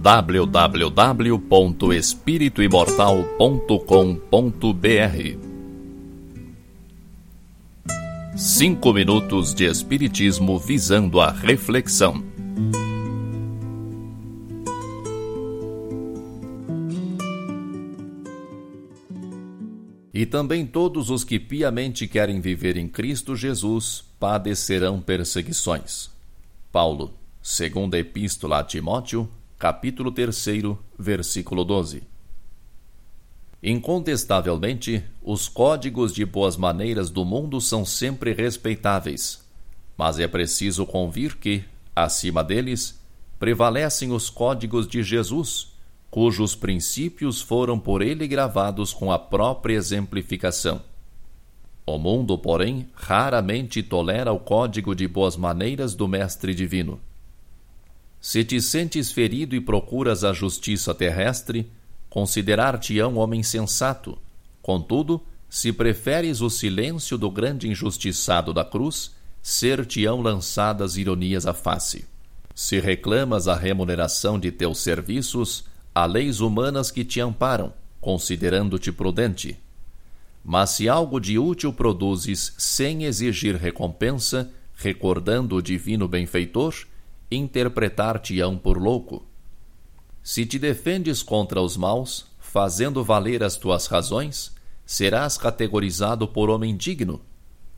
www.espirituimortal.com.br Cinco minutos de Espiritismo visando a reflexão. E também todos os que piamente querem viver em Cristo Jesus padecerão perseguições. Paulo, segunda Epístola a Timóteo, capítulo 3, versículo 12. Incontestavelmente, os códigos de boas maneiras do mundo são sempre respeitáveis, mas é preciso convir que, acima deles, prevalecem os códigos de Jesus, cujos princípios foram por ele gravados com a própria exemplificação. O mundo, porém, raramente tolera o código de boas maneiras do Mestre Divino. Se te sentes ferido e procuras a justiça terrestre, considerar-te-ão homem sensato. Contudo, se preferes o silêncio do grande injustiçado da cruz, ser-te-ão lançadas ironias à face. Se reclamas a remuneração de teus serviços, há leis humanas que te amparam, considerando-te prudente. Mas se algo de útil produzes sem exigir recompensa, recordando o divino benfeitor, interpretar-te-ão por louco. Se te defendes contra os maus, fazendo valer as tuas razões, serás categorizado por homem digno.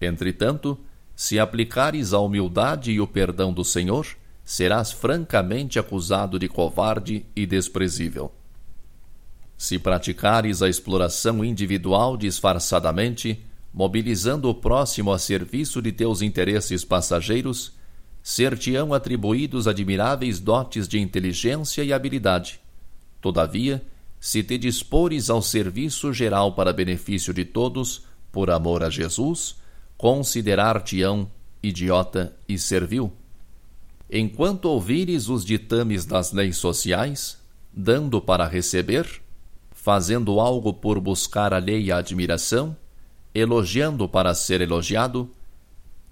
Entretanto, se aplicares a humildade e o perdão do Senhor, serás francamente acusado de covarde e desprezível. Se praticares a exploração individual disfarçadamente, mobilizando o próximo a serviço de teus interesses passageiros, ser-te-ão atribuídos admiráveis dotes de inteligência e habilidade. Todavia, se te dispores ao serviço geral para benefício de todos, por amor a Jesus, considerar-te-ão idiota e servil. Enquanto ouvires os ditames das leis sociais, dando para receber, fazendo algo por buscar alheia admiração, elogiando para ser elogiado,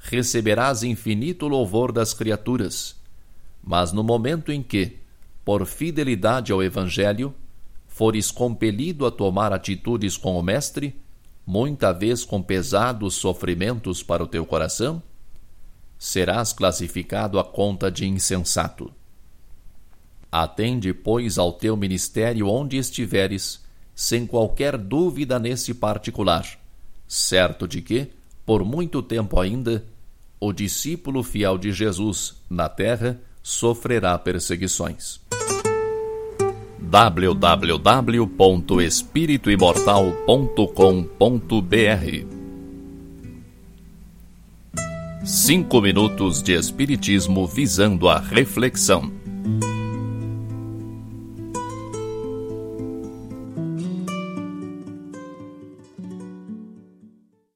receberás infinito louvor das criaturas. Mas no momento em que, por fidelidade ao Evangelho, fores compelido a tomar atitudes com o Mestre, muita vez com pesados sofrimentos para o teu coração, serás classificado à conta de insensato. Atende, pois, ao teu ministério onde estiveres, sem qualquer dúvida nesse particular, certo de que, por muito tempo ainda, o discípulo fiel de Jesus na terra sofrerá perseguições. www.espirituimortal.com.br Cinco minutos de Espiritismo visando a reflexão.